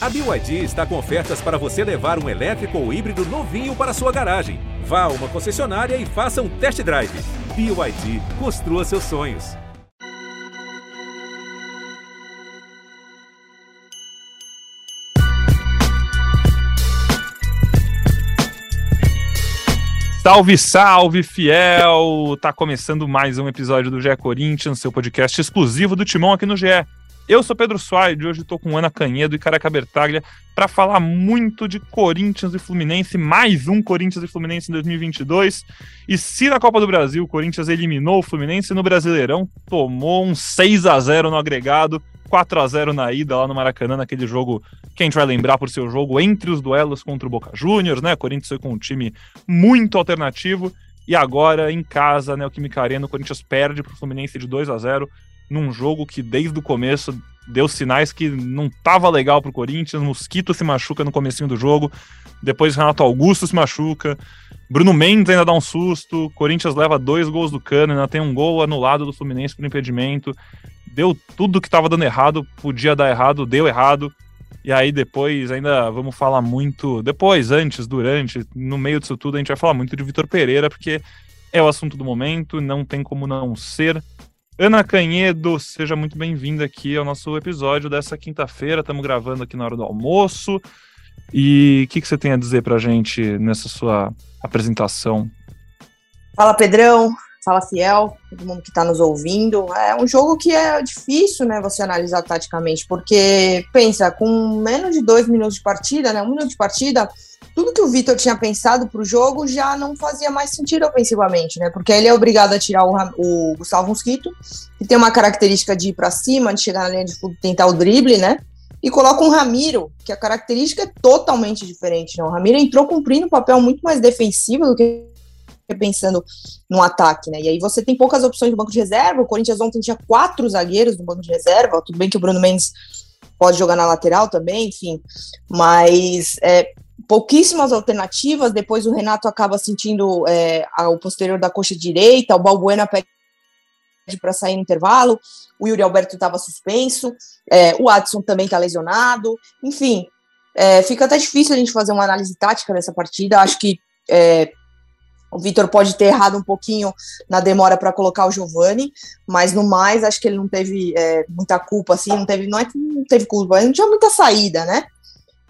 A BYD está com ofertas para você levar um elétrico ou híbrido novinho para sua garagem. Vá a uma concessionária e faça um test drive. BYD, construa seus sonhos. Salve, salve, fiel! Tá começando mais um episódio do GE Corinthians, seu podcast exclusivo do Timão aqui no GE. Eu sou Pedro Soares e hoje estou com Ana Canhedo e Caraca Bertaglia para falar muito de Corinthians e Fluminense, mais um Corinthians e Fluminense em 2022. E se na Copa do Brasil o Corinthians eliminou o Fluminense, no Brasileirão tomou um 6 a 0 no agregado, 4 a 0 na ida lá no Maracanã, naquele jogo que a gente vai lembrar por seu jogo entre os duelos contra o Boca Juniors, né? O Corinthians foi com um time muito alternativo e agora em casa, né, o Química Arena, o Corinthians perde para o Fluminense de 2 a 0 num jogo que desde o começo deu sinais que não estava legal para o Corinthians, Mosquito se machuca no comecinho do jogo, depois Renato Augusto se machuca, Bruno Mendes ainda dá um susto, Corinthians leva dois gols do Cano, ainda tem um gol anulado do Fluminense por impedimento deu tudo que estava dando errado, podia dar errado, deu errado. E aí depois ainda vamos falar muito, depois, antes, durante, no meio disso tudo, a gente vai falar muito de Vitor Pereira, porque é o assunto do momento, não tem como não ser. Ana Canhedo, seja muito bem-vinda aqui ao nosso episódio dessa quinta-feira. Estamos gravando aqui na hora do almoço. E o que, que você tem a dizer para a gente nessa sua apresentação? Fala, Pedrão. Fala Fiel, todo mundo que está nos ouvindo. É um jogo que é difícil, né, você analisar taticamente, porque pensa, com menos de dois minutos de partida, né, um minuto de partida, tudo que o Vitor tinha pensado para o jogo já não fazia mais sentido ofensivamente, né? Porque ele é obrigado a tirar o, o Gustavo Mosquito, que tem uma característica de ir para cima, de chegar na linha de fundo, tentar o drible, né? E coloca um Ramiro, que a característica é totalmente diferente. Né? O Ramiro entrou cumprindo um papel muito mais defensivo do que pensando no ataque, né? E aí você tem poucas opções no banco de reserva. O Corinthians ontem tinha quatro zagueiros no banco de reserva. Tudo bem que o Bruno Mendes pode jogar na lateral também, enfim. Mas é, pouquíssimas alternativas. Depois o Renato acaba sentindo é, o posterior da coxa direita. O Balbuena pede para sair no intervalo. O Yuri Alberto estava suspenso. É, o Adson também está lesionado. Enfim, é, fica até difícil a gente fazer uma análise tática dessa partida. Acho que é, o Vitor pode ter errado um pouquinho na demora para colocar o Giovani, mas no mais acho que ele não teve é, muita culpa, assim, não teve, não é que não teve culpa, não tinha muita saída, né?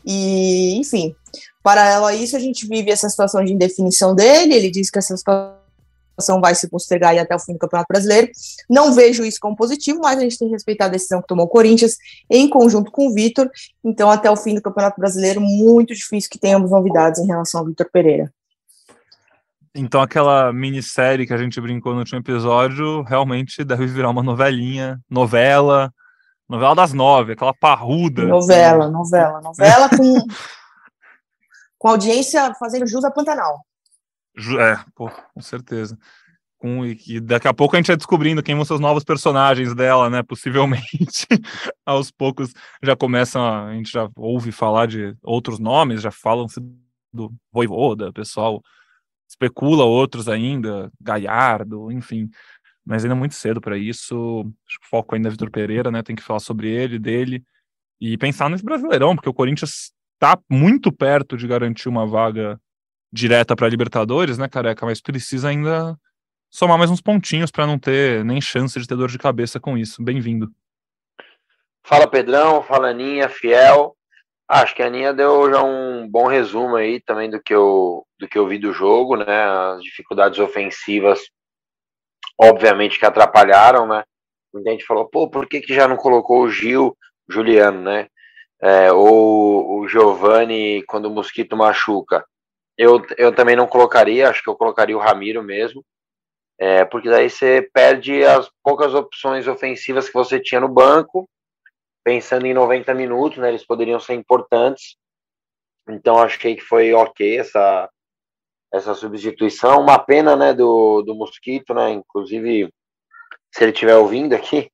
E, enfim, paralelo a isso, a gente vive essa situação de indefinição dele. Ele diz que essa situação vai se postergar até o fim do Campeonato Brasileiro. Não vejo isso como positivo, mas a gente tem que respeitar a decisão que tomou o Corinthians em conjunto com o Vitor. Então, até o fim do Campeonato Brasileiro, muito difícil que tenhamos novidades em relação ao Vitor Pereira. Então aquela minissérie que a gente brincou no último episódio realmente deve virar uma novelinha, novela, novela das nove, aquela parruda. Novela, assim. novela, novela com, com audiência fazendo jus a Pantanal. É, pô, com certeza. Com, e daqui a pouco a gente vai descobrindo quem vão ser os novos personagens dela, né? Possivelmente, aos poucos já começam, a, a gente já ouve falar de outros nomes, já falam-se do Voivoda, pessoal especula outros ainda, Galhardo, enfim, mas ainda é muito cedo para isso. Acho que o foco ainda é Vitor Pereira, né? Tem que falar sobre ele, dele e pensar nesse Brasileirão, porque o Corinthians está muito perto de garantir uma vaga direta para Libertadores, né, careca? Mas precisa ainda somar mais uns pontinhos para não ter nem chance de ter dor de cabeça com isso. Bem-vindo. Fala Pedrão, fala Aninha, fiel. Acho que a Aninha deu já um bom resumo aí também do que eu, do que eu vi do jogo, né? As dificuldades ofensivas, obviamente, que atrapalharam, né? Muita gente falou, pô, por que, que já não colocou o Gil, Juliano, né? É, ou o Giovanni quando o Mosquito machuca. Eu, eu também não colocaria, acho que eu colocaria o Ramiro mesmo, é, porque daí você perde as poucas opções ofensivas que você tinha no banco pensando em 90 minutos, né, eles poderiam ser importantes. Então achei que foi ok essa essa substituição. Uma pena, né, do, do Mosquito, né, inclusive se ele estiver ouvindo aqui,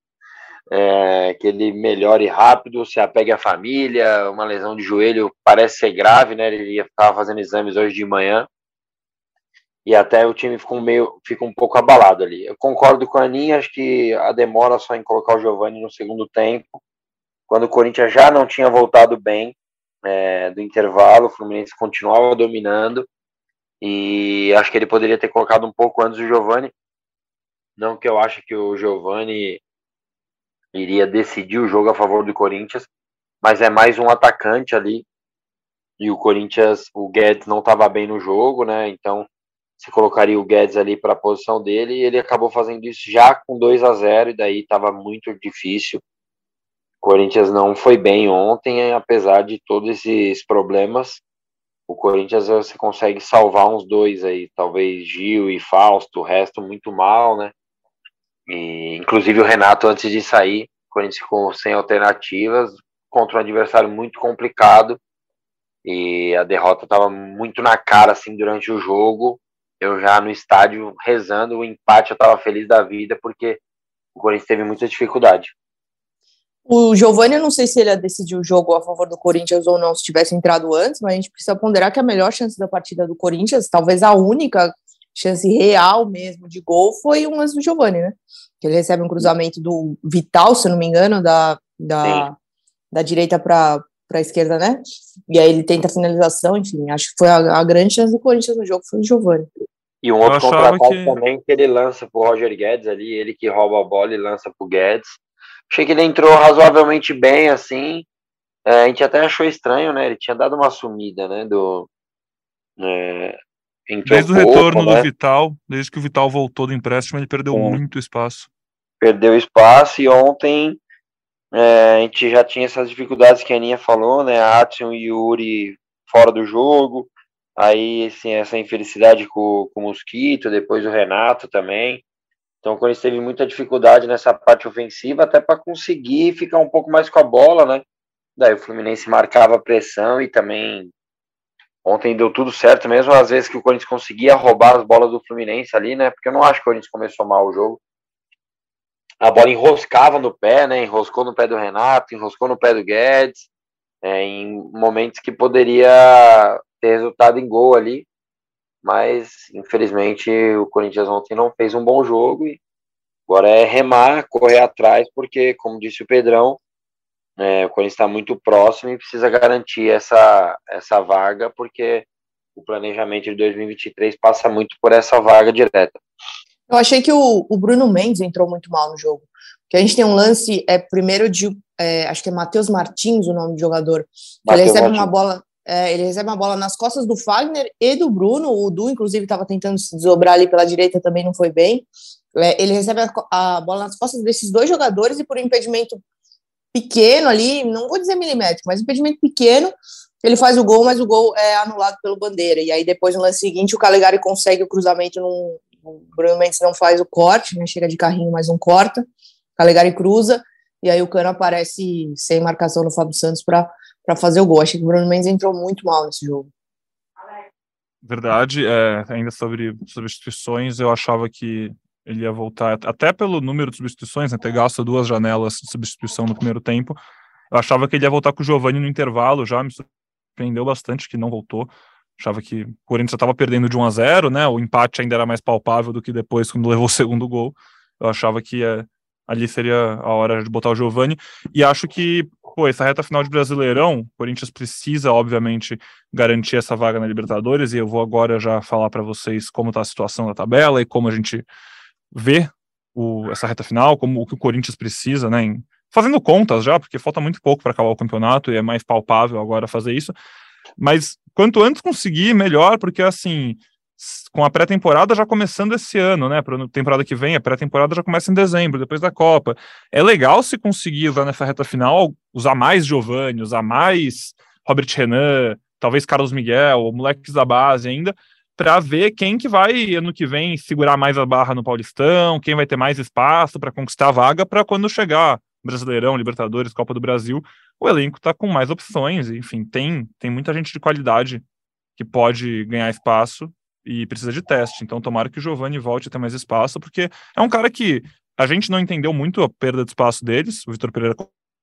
é, que ele melhore rápido, se apegue à família. Uma lesão de joelho parece ser grave, né? Ele ia ficar fazendo exames hoje de manhã. E até o time ficou meio, fica um pouco abalado ali. Eu concordo com a Aninha, acho que a demora só em colocar o Giovani no segundo tempo quando o Corinthians já não tinha voltado bem, é, do intervalo, o Fluminense continuava dominando e acho que ele poderia ter colocado um pouco antes o Giovani. Não que eu acho que o Giovani iria decidir o jogo a favor do Corinthians, mas é mais um atacante ali. E o Corinthians, o Guedes não estava bem no jogo, né? Então se colocaria o Guedes ali para a posição dele e ele acabou fazendo isso já com 2 a 0 e daí estava muito difícil. Corinthians não foi bem ontem, apesar de todos esses problemas. O Corinthians você consegue salvar uns dois aí, talvez Gil e Fausto, o resto muito mal, né? E, inclusive o Renato, antes de sair, o Corinthians ficou sem alternativas contra um adversário muito complicado. E a derrota estava muito na cara assim durante o jogo. Eu já no estádio rezando o empate, eu estava feliz da vida porque o Corinthians teve muita dificuldade. O Giovanni, eu não sei se ele ia decidir o jogo a favor do Corinthians ou não, se tivesse entrado antes, mas a gente precisa ponderar que a melhor chance da partida do Corinthians, talvez a única chance real mesmo de gol foi um lance do Giovani, né? Que ele recebe um cruzamento do Vital, se eu não me engano, da, da, da direita para a esquerda, né? E aí ele tenta a finalização, enfim, acho que foi a, a grande chance do Corinthians no jogo, foi o Giovani. E um outro contra-ataque que... também que ele lança pro Roger Guedes ali, ele que rouba a bola e lança pro Guedes. Achei que ele entrou razoavelmente bem, assim. É, a gente até achou estranho, né? Ele tinha dado uma sumida, né? Do, é, Desde o retorno né? do Vital, desde que o Vital voltou do empréstimo, ele perdeu muito espaço. Perdeu espaço e ontem é, a gente já tinha essas dificuldades que a Aninha falou, né? Atson e Yuri fora do jogo, aí assim, essa infelicidade com, com o Mosquito, depois o Renato também. Então, quando ele teve muita dificuldade nessa parte ofensiva, até para conseguir ficar um pouco mais com a bola, né? Daí o Fluminense marcava pressão e também Ontem deu tudo certo, mesmo às vezes que o Corinthians conseguia roubar as bolas do Fluminense ali, né? Porque eu não acho que o Corinthians começou mal o jogo. A bola enroscava no pé, né? Enroscou no pé do Renato, enroscou no pé do Guedes, é, em momentos que poderia ter resultado em gol ali. Mas, infelizmente, o Corinthians ontem não fez um bom jogo e agora é remar, correr atrás, porque, como disse o Pedrão, é, o Corinthians está muito próximo e precisa garantir essa, essa vaga, porque o planejamento de 2023 passa muito por essa vaga direta. Eu achei que o, o Bruno Mendes entrou muito mal no jogo. Que a gente tem um lance, é primeiro de, é, acho que é Matheus Martins o nome do jogador. ele recebe Martins. uma bola, é, ele recebe uma bola nas costas do Fagner e do Bruno. O Du, inclusive, estava tentando se desdobrar ali pela direita, também não foi bem. É, ele recebe a, a, bola nas costas desses dois jogadores e por impedimento pequeno ali, não vou dizer milimétrico, mas impedimento pequeno, ele faz o gol, mas o gol é anulado pelo Bandeira. E aí depois no lance seguinte o Calegari consegue o cruzamento, num, o Bruno Mendes não faz o corte, né, chega de carrinho, mas não corta. Calegari cruza, e aí o Cano aparece sem marcação no Fábio Santos para fazer o gol. Achei que o Bruno Mendes entrou muito mal nesse jogo. Verdade, é, ainda sobre substituições, eu achava que ele ia voltar, até pelo número de substituições, né, ter gasto duas janelas de substituição no primeiro tempo. Eu achava que ele ia voltar com o Giovani no intervalo, já me surpreendeu bastante que não voltou. Achava que o Corinthians estava perdendo de 1 a 0, né? O empate ainda era mais palpável do que depois quando levou o segundo gol. Eu achava que é, ali seria a hora de botar o Giovani. E acho que, pô, essa reta final de Brasileirão, o Corinthians precisa, obviamente, garantir essa vaga na Libertadores. E eu vou agora já falar para vocês como está a situação da tabela e como a gente ver o, essa reta final, como o que o Corinthians precisa, né? Em, fazendo contas já, porque falta muito pouco para acabar o campeonato e é mais palpável agora fazer isso. Mas quanto antes conseguir, melhor, porque assim, com a pré-temporada já começando esse ano, né? Para a temporada que vem, a pré-temporada já começa em dezembro, depois da Copa. É legal se conseguir usar nessa reta final, usar mais Giovanni, usar mais Robert Renan, talvez Carlos Miguel, moleques da base ainda, para ver quem que vai ano que vem segurar mais a barra no Paulistão, quem vai ter mais espaço para conquistar a vaga para quando chegar Brasileirão, Libertadores, Copa do Brasil, o elenco está com mais opções, enfim, tem tem muita gente de qualidade que pode ganhar espaço e precisa de teste. Então, tomara que o Giovani volte a ter mais espaço, porque é um cara que a gente não entendeu muito a perda de espaço deles. O Vitor Pereira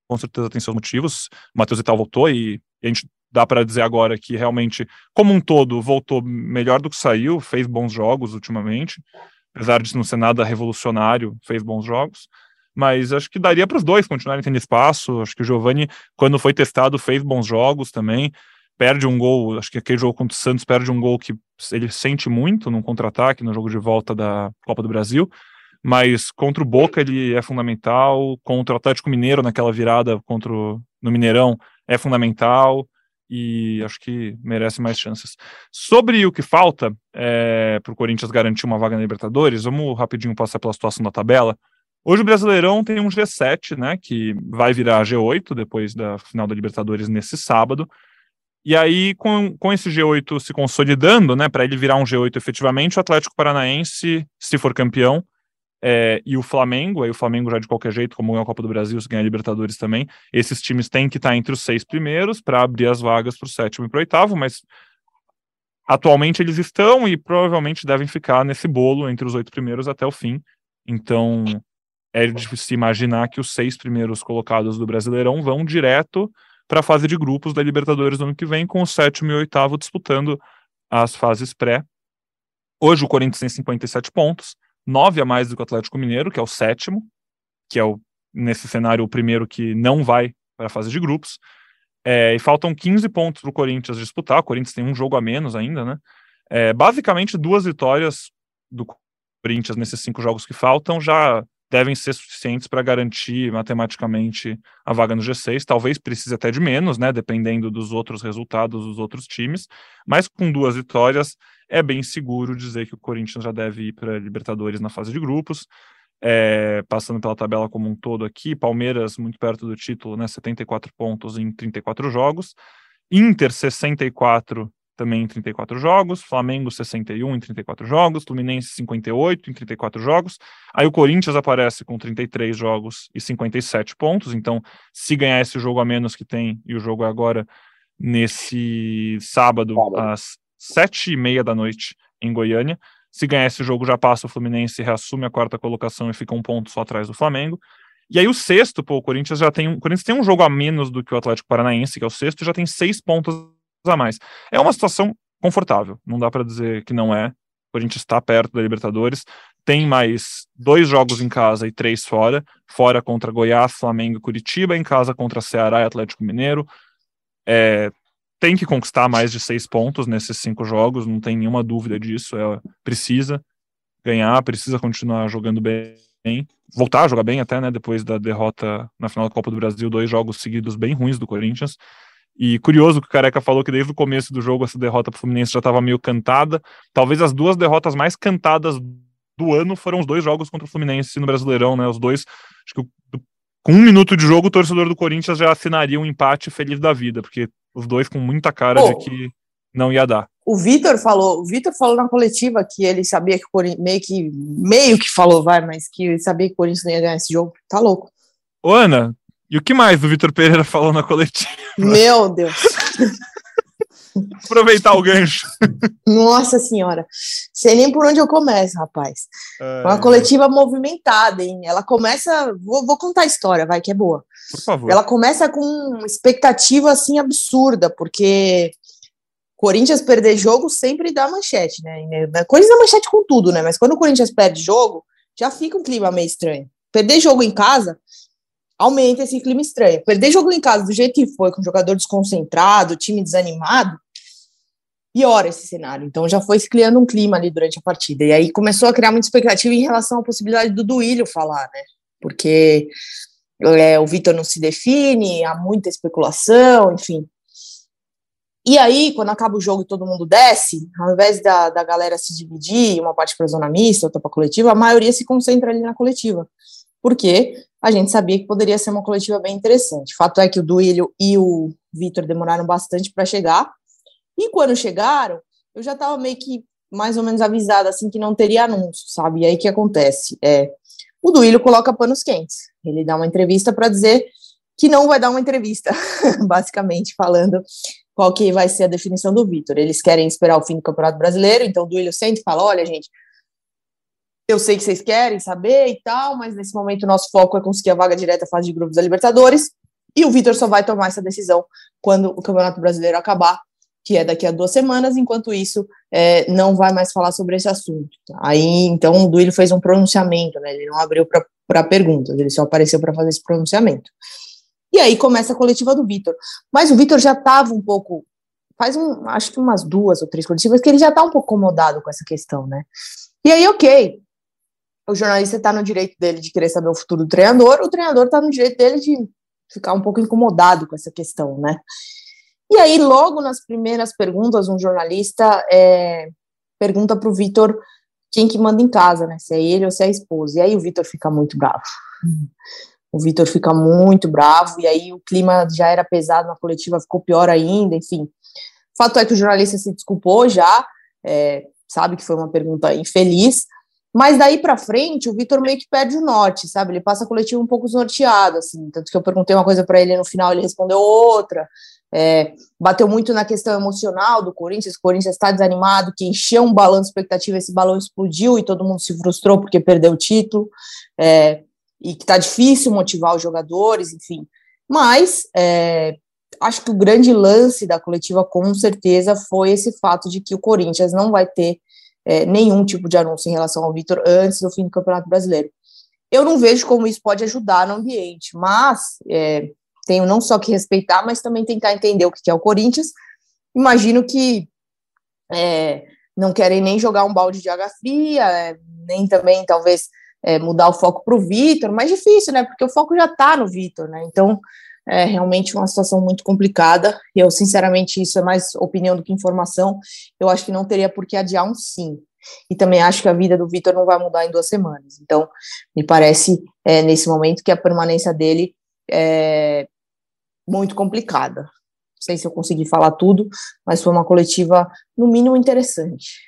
com certeza tem seus motivos. O Matheus Ital voltou e, e a gente dá para dizer agora que realmente, como um todo, voltou melhor do que saiu, fez bons jogos ultimamente, apesar de não ser nada revolucionário, fez bons jogos. mas acho que daria para os dois continuarem tendo espaço. Acho que o Giovani, quando foi testado, fez bons jogos também. Perde um gol, acho que aquele jogo contra o Santos perde um gol que ele sente muito no contra-ataque, no jogo de volta da Copa do Brasil. Mas contra o Boca ele é fundamental, contra o Atlético Mineiro naquela virada contra o, no Mineirão é fundamental e acho que merece mais chances. Sobre o que falta é, para o Corinthians garantir uma vaga na Libertadores, vamos rapidinho passar pela situação da tabela. Hoje o Brasileirão tem um G7, né, que vai virar G8 depois da final da Libertadores nesse sábado. E aí, com, com esse G8 se consolidando, né, para ele virar um G8 efetivamente, o Atlético Paranaense, se for campeão, é, e o Flamengo, aí o Flamengo já de qualquer jeito, como ganha a Copa do Brasil, se ganha a Libertadores também, esses times têm que estar entre os seis primeiros para abrir as vagas para o sétimo e para o oitavo, mas atualmente eles estão e provavelmente devem ficar nesse bolo entre os oito primeiros até o fim. Então, é de se imaginar que os seis primeiros colocados do Brasileirão vão direto para a fase de grupos da Libertadores no ano que vem, com o sétimo e oitavo disputando as fases pré. Hoje o Corinthians tem 57 pontos, nove a mais do que o Atlético Mineiro, que é o sétimo, que é o, nesse cenário o primeiro que não vai para a fase de grupos. É, e faltam 15 pontos para o Corinthians disputar. O Corinthians tem um jogo a menos ainda, né? É, basicamente, duas vitórias do Corinthians nesses cinco jogos que faltam já devem ser suficientes para garantir matematicamente a vaga no G6. Talvez precise até de menos, né, dependendo dos outros resultados dos outros times, mas com duas vitórias é bem seguro dizer que o Corinthians já deve ir para Libertadores na fase de grupos. É, passando pela tabela como um todo aqui, Palmeiras muito perto do título, né, 74 pontos em 34 jogos, Inter 64 também em 34 jogos, Flamengo 61 em 34 jogos, Fluminense 58 em 34 jogos. Aí o Corinthians aparece com 33 jogos e 57 pontos. Então, se ganhar esse jogo a menos que tem, e o jogo é agora nesse sábado, às sete e meia da noite em Goiânia. Se ganhar esse jogo, já passa o Fluminense, reassume a quarta colocação e fica um ponto só atrás do Flamengo. E aí o sexto, pô, o Corinthians já tem, o Corinthians tem um jogo a menos do que o Atlético Paranaense, que é o sexto, e já tem seis pontos a mais. É uma situação confortável, não dá para dizer que não é. O Corinthians está perto da Libertadores, tem mais dois jogos em casa e três fora, fora contra Goiás, Flamengo e Curitiba, em casa contra Ceará e Atlético Mineiro. É, tem que conquistar mais de seis pontos nesses cinco jogos, não tem nenhuma dúvida disso. É, precisa ganhar, precisa continuar jogando bem, voltar a jogar bem até, né? Depois da derrota na final da Copa do Brasil, dois jogos seguidos bem ruins do Corinthians. E curioso que o Careca falou que desde o começo do jogo essa derrota para o Fluminense já estava meio cantada. Talvez as duas derrotas mais cantadas do ano foram os dois jogos contra o Fluminense no Brasileirão, né? Os dois, acho que com um minuto de jogo, o torcedor do Corinthians já assinaria um empate feliz da vida, porque os dois com muita cara de que não ia dar. O Vitor falou, o Vitor falou na coletiva que ele sabia que o Corinthians, meio que, meio que falou, vai, mas que ele sabia que o Corinthians não ia ganhar esse jogo. Tá louco. Ô, Ana, e o que mais o Vitor Pereira falou na coletiva? Meu Deus. Aproveitar o gancho. Nossa senhora, sei nem por onde eu começo, rapaz. É... Uma coletiva movimentada, hein? Ela começa. Vou, vou, contar a história, vai, que é boa. Por favor. Ela começa com expectativa assim absurda, porque Corinthians perder jogo sempre dá manchete, né? Corinthians dá manchete com tudo, né? Mas quando o Corinthians perde jogo, já fica um clima meio estranho. Perder jogo em casa aumenta esse clima estranho. Perder jogo em casa do jeito que foi, com jogador desconcentrado, time desanimado, piora esse cenário. Então já foi se criando um clima ali durante a partida. E aí começou a criar muita expectativa em relação à possibilidade do Duílio falar, né? Porque é, o Vitor não se define, há muita especulação, enfim. E aí, quando acaba o jogo e todo mundo desce, ao invés da, da galera se dividir, uma parte para a zona mista, outra para a coletiva, a maioria se concentra ali na coletiva. Por quê? a gente sabia que poderia ser uma coletiva bem interessante. Fato é que o Duílio e o Vitor demoraram bastante para chegar, e quando chegaram, eu já estava meio que mais ou menos avisada assim que não teria anúncio, sabe? E aí o que acontece? É, o Duílio coloca panos quentes. Ele dá uma entrevista para dizer que não vai dar uma entrevista, basicamente falando qual que vai ser a definição do Vitor. Eles querem esperar o fim do Campeonato Brasileiro, então o Duílio sente e fala: olha, gente, eu sei que vocês querem saber e tal, mas nesse momento o nosso foco é conseguir a vaga direta à fase de grupos da Libertadores. E o Vitor só vai tomar essa decisão quando o Campeonato Brasileiro acabar, que é daqui a duas semanas. Enquanto isso, é, não vai mais falar sobre esse assunto. Aí, então, o Duílio fez um pronunciamento, né? Ele não abriu para perguntas, ele só apareceu para fazer esse pronunciamento. E aí começa a coletiva do Vitor. Mas o Vitor já estava um pouco, faz um, acho que umas duas ou três coletivas, que ele já está um pouco incomodado com essa questão, né? E aí, ok, o jornalista está no direito dele de querer saber o futuro do treinador, o treinador está no direito dele de ficar um pouco incomodado com essa questão, né? E aí, logo nas primeiras perguntas, um jornalista é, pergunta para o Vitor quem que manda em casa, né? Se é ele ou se é a esposa. E aí o Vitor fica muito bravo. O Vitor fica muito bravo, e aí o clima já era pesado na coletiva, ficou pior ainda, enfim. Fato é que o jornalista se desculpou já, é, sabe que foi uma pergunta infeliz, mas daí para frente o Vitor meio que perde o norte, sabe? Ele passa a coletiva um pouco desnorteado, assim. Tanto que eu perguntei uma coisa para ele no final, ele respondeu outra. É, bateu muito na questão emocional do Corinthians, o Corinthians está desanimado, que encheu um balão de expectativa, esse balão explodiu e todo mundo se frustrou porque perdeu o título, é, e que está difícil motivar os jogadores, enfim. Mas é, acho que o grande lance da coletiva, com certeza, foi esse fato de que o Corinthians não vai ter é, nenhum tipo de anúncio em relação ao Vitor antes do fim do Campeonato Brasileiro. Eu não vejo como isso pode ajudar no ambiente, mas é, tenho não só que respeitar, mas também tentar entender o que é o Corinthians. Imagino que é, não querem nem jogar um balde de água fria, é, nem também talvez é, mudar o foco para o Vitor, mas difícil, né? Porque o foco já está no Vitor, né? Então é realmente uma situação muito complicada. Eu, sinceramente, isso é mais opinião do que informação. Eu acho que não teria por que adiar um sim. E também acho que a vida do Vitor não vai mudar em duas semanas. Então, me parece, é, nesse momento, que a permanência dele é muito complicada. Não sei se eu consegui falar tudo, mas foi uma coletiva, no mínimo, interessante.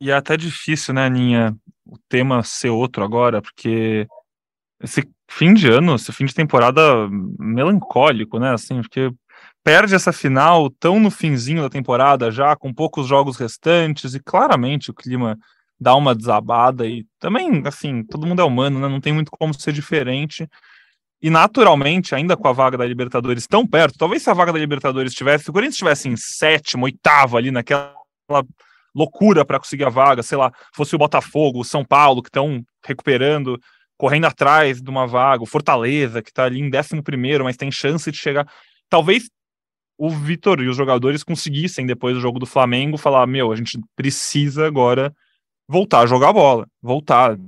E é até difícil, né, Aninha, o tema ser outro agora, porque esse fim de ano, esse fim de temporada melancólico, né, assim, porque perde essa final tão no finzinho da temporada já, com poucos jogos restantes, e claramente o clima dá uma desabada, e também, assim, todo mundo é humano, né, não tem muito como ser diferente, e naturalmente, ainda com a vaga da Libertadores tão perto, talvez se a vaga da Libertadores estivesse, se o Corinthians estivesse em sétimo, oitavo ali naquela loucura para conseguir a vaga, sei lá, fosse o Botafogo, o São Paulo, que estão recuperando, correndo atrás de uma vaga, o Fortaleza, que está ali em décimo primeiro, mas tem chance de chegar. Talvez o Vitor e os jogadores conseguissem, depois do jogo do Flamengo, falar: meu, a gente precisa agora voltar a jogar bola, voltar.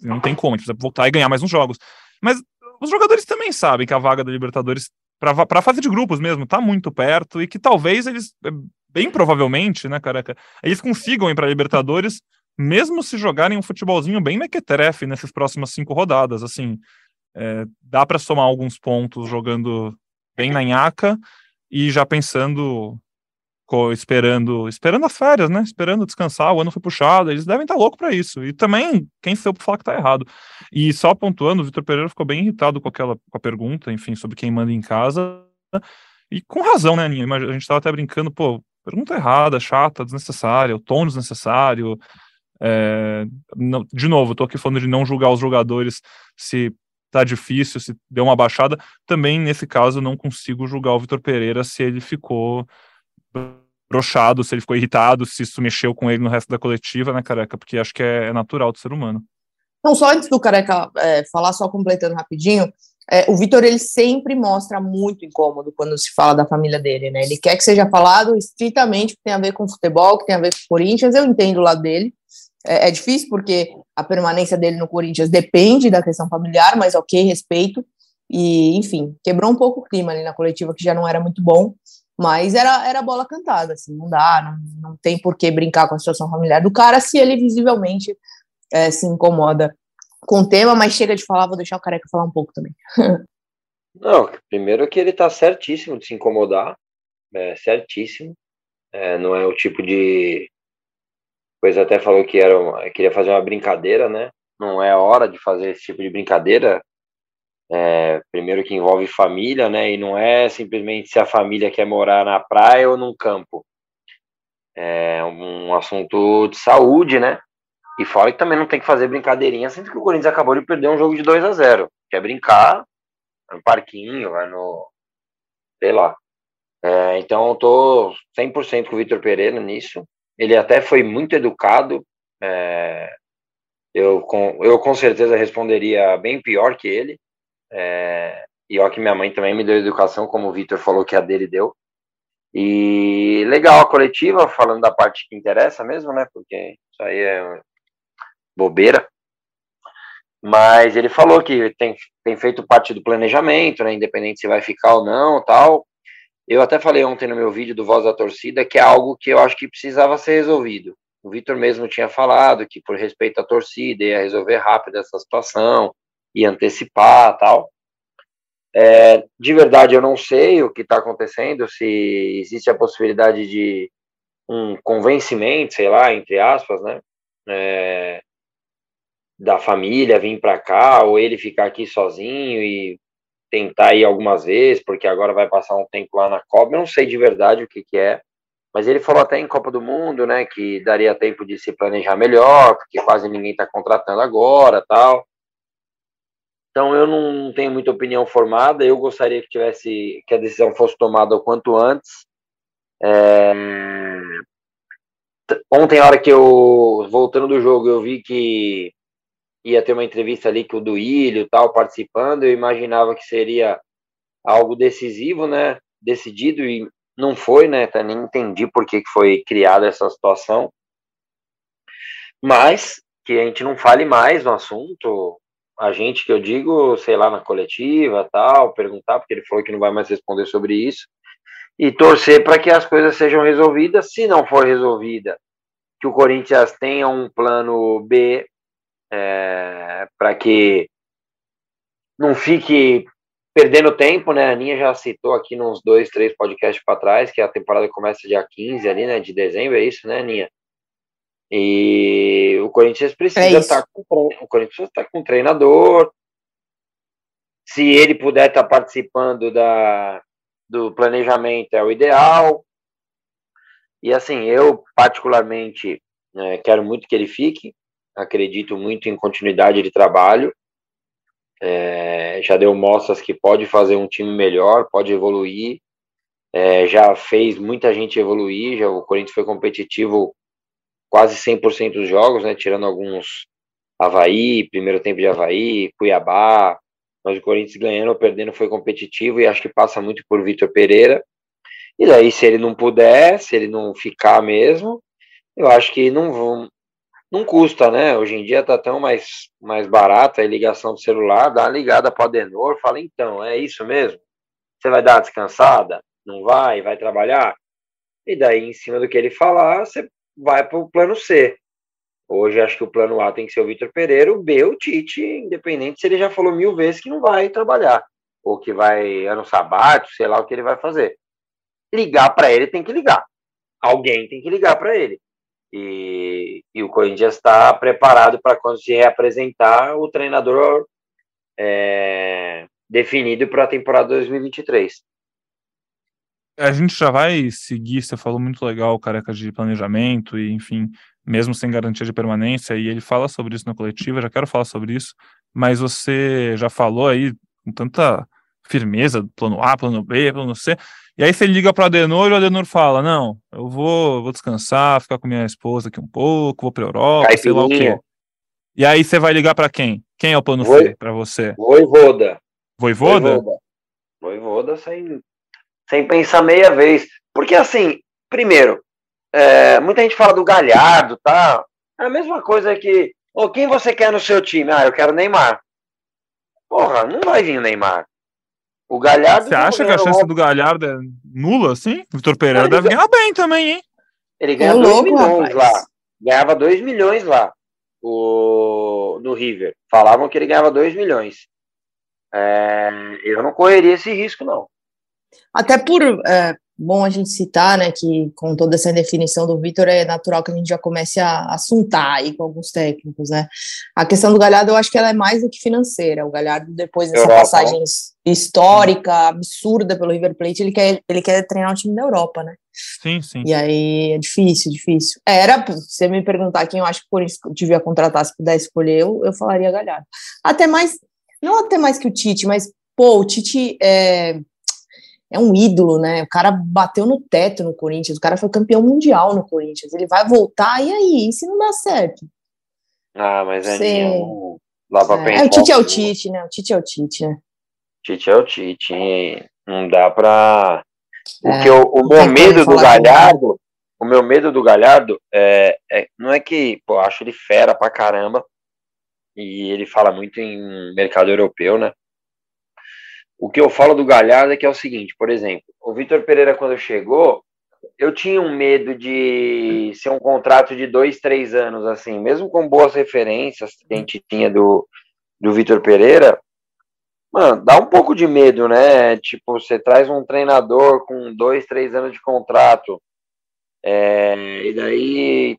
Não tem como, a gente precisa voltar e ganhar mais uns jogos. Mas os jogadores também sabem que a vaga da Libertadores para a fase de grupos mesmo tá muito perto e que talvez eles, bem provavelmente, né, careca, eles consigam ir para Libertadores mesmo se jogarem um futebolzinho bem mequetrefe nessas próximas cinco rodadas, assim, é, dá para somar alguns pontos jogando bem na nhaca e já pensando esperando, esperando as férias, né? Esperando descansar, o ano foi puxado, eles devem estar tá loucos para isso. E também, quem sou para falar que tá errado. E só pontuando, o Vitor Pereira ficou bem irritado com aquela com a pergunta, enfim, sobre quem manda em casa. E com razão, né, Aninha? A gente estava até brincando, pô, pergunta errada, chata, desnecessária, o tom desnecessário. É, não, de novo, tô aqui falando de não julgar os jogadores se tá difícil, se deu uma baixada. Também, nesse caso, não consigo julgar o Vitor Pereira se ele ficou brochado, se ele ficou irritado, se isso mexeu com ele no resto da coletiva, né, Careca? Porque acho que é, é natural do ser humano. Não, só antes do Careca é, falar, só completando rapidinho, é, o Vitor, ele sempre mostra muito incômodo quando se fala da família dele, né? Ele quer que seja falado estritamente que tem a ver com futebol, que tem a ver com Corinthians, eu entendo o lado dele. É, é difícil porque a permanência dele no Corinthians depende da questão familiar, mas ok, respeito. E, enfim, quebrou um pouco o clima ali na coletiva, que já não era muito bom. Mas era, era bola cantada, assim, não dá, não, não tem por que brincar com a situação familiar do cara se ele visivelmente é, se incomoda com o tema, mas chega de falar, vou deixar o careca falar um pouco também. não, primeiro que ele tá certíssimo de se incomodar, é, certíssimo, é, não é o tipo de. Pois até falou que era uma, queria fazer uma brincadeira, né? Não é hora de fazer esse tipo de brincadeira. É, primeiro que envolve família, né? E não é simplesmente se a família quer morar na praia ou num campo. É um assunto de saúde, né? E fora que também não tem que fazer brincadeirinha, sendo que o Corinthians acabou de perder um jogo de 2 a 0 Quer brincar, no parquinho, vai no. sei lá. É, então eu tô 100% com o Vitor Pereira nisso. Ele até foi muito educado. É, Eu com, eu com certeza responderia bem pior que ele. É, e ó que minha mãe também me deu educação, como o Vitor falou que a dele deu. E legal a coletiva, falando da parte que interessa mesmo, né? Porque isso aí é bobeira. Mas ele falou que tem, tem feito parte do planejamento, né? Independente se vai ficar ou não, tal. Eu até falei ontem no meu vídeo do Voz da Torcida que é algo que eu acho que precisava ser resolvido. O Vitor mesmo tinha falado que, por respeito à torcida, ia resolver rápido essa situação, ia antecipar tal. É, de verdade, eu não sei o que está acontecendo, se existe a possibilidade de um convencimento, sei lá, entre aspas, né? É, da família vir para cá, ou ele ficar aqui sozinho e tentar ir algumas vezes, porque agora vai passar um tempo lá na Copa. Eu não sei de verdade o que, que é, mas ele falou até em Copa do Mundo, né, que daria tempo de se planejar melhor, porque quase ninguém está contratando agora, tal. Então eu não tenho muita opinião formada. Eu gostaria que tivesse que a decisão fosse tomada o quanto antes. É... Ontem, a hora que eu voltando do jogo, eu vi que ia ter uma entrevista ali com o Duílio tal participando. Eu imaginava que seria algo decisivo, né? Decidido e não foi, né? Até nem entendi por que foi criada essa situação. Mas que a gente não fale mais no assunto, a gente que eu digo, sei lá, na coletiva, tal, perguntar, porque ele falou que não vai mais responder sobre isso, e torcer para que as coisas sejam resolvidas. Se não for resolvida, que o Corinthians tenha um plano B é, para que não fique perdendo tempo, né? A Aninha já citou aqui nos dois, três podcasts para trás que a temporada começa dia 15 ali, né, de dezembro, é isso, né, Aninha? E o Corinthians precisa é estar com o Corinthians está com um treinador. Se ele puder estar participando da, do planejamento é o ideal. E assim, eu particularmente né, quero muito que ele fique. Acredito muito em continuidade de trabalho. É, já deu mostras que pode fazer um time melhor, pode evoluir. É, já fez muita gente evoluir. Já o Corinthians foi competitivo quase 100% dos jogos, né, tirando alguns Havaí, primeiro tempo de Havaí, Cuiabá, mas o Corinthians ganhando ou perdendo foi competitivo e acho que passa muito por Vitor Pereira. E daí, se ele não puder, se ele não ficar mesmo, eu acho que não vão, não custa, né? Hoje em dia tá tão mais, mais barata a ligação do celular, dá uma ligada para o Adenor, fala, então, é isso mesmo? Você vai dar uma descansada? Não vai? Vai trabalhar? E daí, em cima do que ele falar, você vai para o plano C. Hoje acho que o plano A tem que ser o Vitor Pereira, o B o Tite, independente se ele já falou mil vezes que não vai trabalhar, ou que vai ano sabático, sei lá o que ele vai fazer. Ligar para ele tem que ligar. Alguém tem que ligar para ele. E, e, o Corinthians está preparado para quando se reapresentar o treinador é, definido para a temporada 2023. A gente já vai seguir, você falou muito legal, careca de planejamento e, enfim, mesmo sem garantia de permanência, e ele fala sobre isso na coletiva, já quero falar sobre isso, mas você já falou aí com tanta firmeza, plano A, plano B, plano C, e aí você liga para o Adenor e o Adenor fala, não, eu vou, vou descansar, ficar com minha esposa aqui um pouco, vou para Europa, sei lá o quê. E aí você vai ligar para quem? Quem é o plano Voi, C para você? Voivoda. Voivoda? Voivoda, Voivoda sem sem pensar meia vez. Porque, assim, primeiro, é, muita gente fala do Galhardo, tá? É a mesma coisa que, oh, quem você quer no seu time? Ah, eu quero Neymar. Porra, não vai vir o Neymar. O Galhardo. Você acha que a chance do Galhardo é nula, assim? O Vitor Pereira deve ganhar bem também, hein? Ele ganha 2 milhões rapaz. lá. Ganhava 2 milhões lá. O, no River. Falavam que ele ganhava 2 milhões. É, eu não correria esse risco, não. Até por é, bom a gente citar, né, que com toda essa definição do Vitor é natural que a gente já comece a assuntar aí com alguns técnicos, né? A questão do Galhardo eu acho que ela é mais do que financeira. O Galhardo depois dessa Europa. passagem histórica, absurda pelo River Plate, ele quer ele quer treinar o time da Europa, né? Sim, sim. E aí é difícil, difícil. Era, se você me perguntar quem eu acho que por isso devia contratar, se puder escolher, eu, eu falaria Galhardo. Até mais, não até mais que o Tite, mas, pô, o Tite é, é um ídolo, né? O cara bateu no teto no Corinthians, o cara foi campeão mundial no Corinthians. Ele vai voltar, e aí? E se não dá certo? Ah, mas é dá pra É, pensar. o Tite é o Tite, né? O Tite é o Tite, né? Tite é o Tite. hein? Não dá pra. O, É, que eu, o meu medo do Galhardo, o meu medo do Galhardo é, é- não é que, pô, eu acho ele fera pra caramba. E ele fala muito em mercado europeu, né? O que eu falo do Galhardo é que é o seguinte, por exemplo, o Vitor Pereira, quando chegou, eu tinha um medo de ser um contrato de dois, três anos, assim, mesmo com boas referências que a gente tinha do, do Vitor Pereira, mano, dá um pouco de medo, né? Tipo, você traz um treinador com dois, três anos de contrato, é, e daí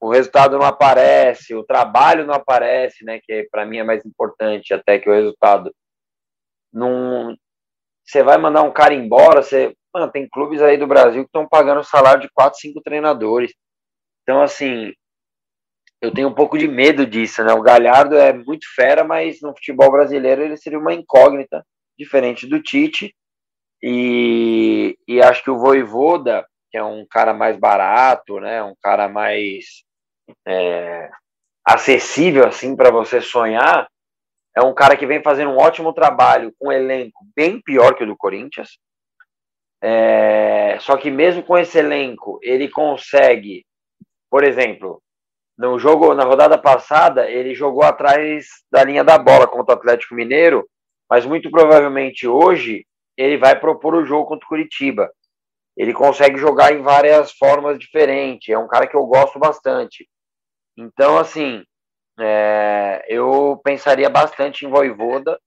o resultado não aparece, o trabalho não aparece, né? Que para mim é mais importante até que o resultado. Não, você vai mandar um cara embora, você, mano, tem clubes aí do Brasil que estão pagando o salário de quatro, cinco treinadores. Então, assim, eu tenho um pouco de medo disso, né? O Galhardo é muito fera, mas no futebol brasileiro ele seria uma incógnita, diferente do Tite. E, e acho que o Voivoda, que é um cara mais barato, né? Um cara mais é, acessível assim para você sonhar, é um cara que vem fazendo um ótimo trabalho com um elenco bem pior que o do Corinthians. É, só que mesmo com esse elenco, ele consegue, por exemplo, no jogo na rodada passada, ele jogou atrás da linha da bola contra o Atlético Mineiro, mas muito provavelmente hoje ele vai propor o jogo contra o Curitiba. Ele consegue jogar em várias formas diferentes. É um cara que eu gosto bastante. Então, assim, é, eu pensaria bastante em Voivoda,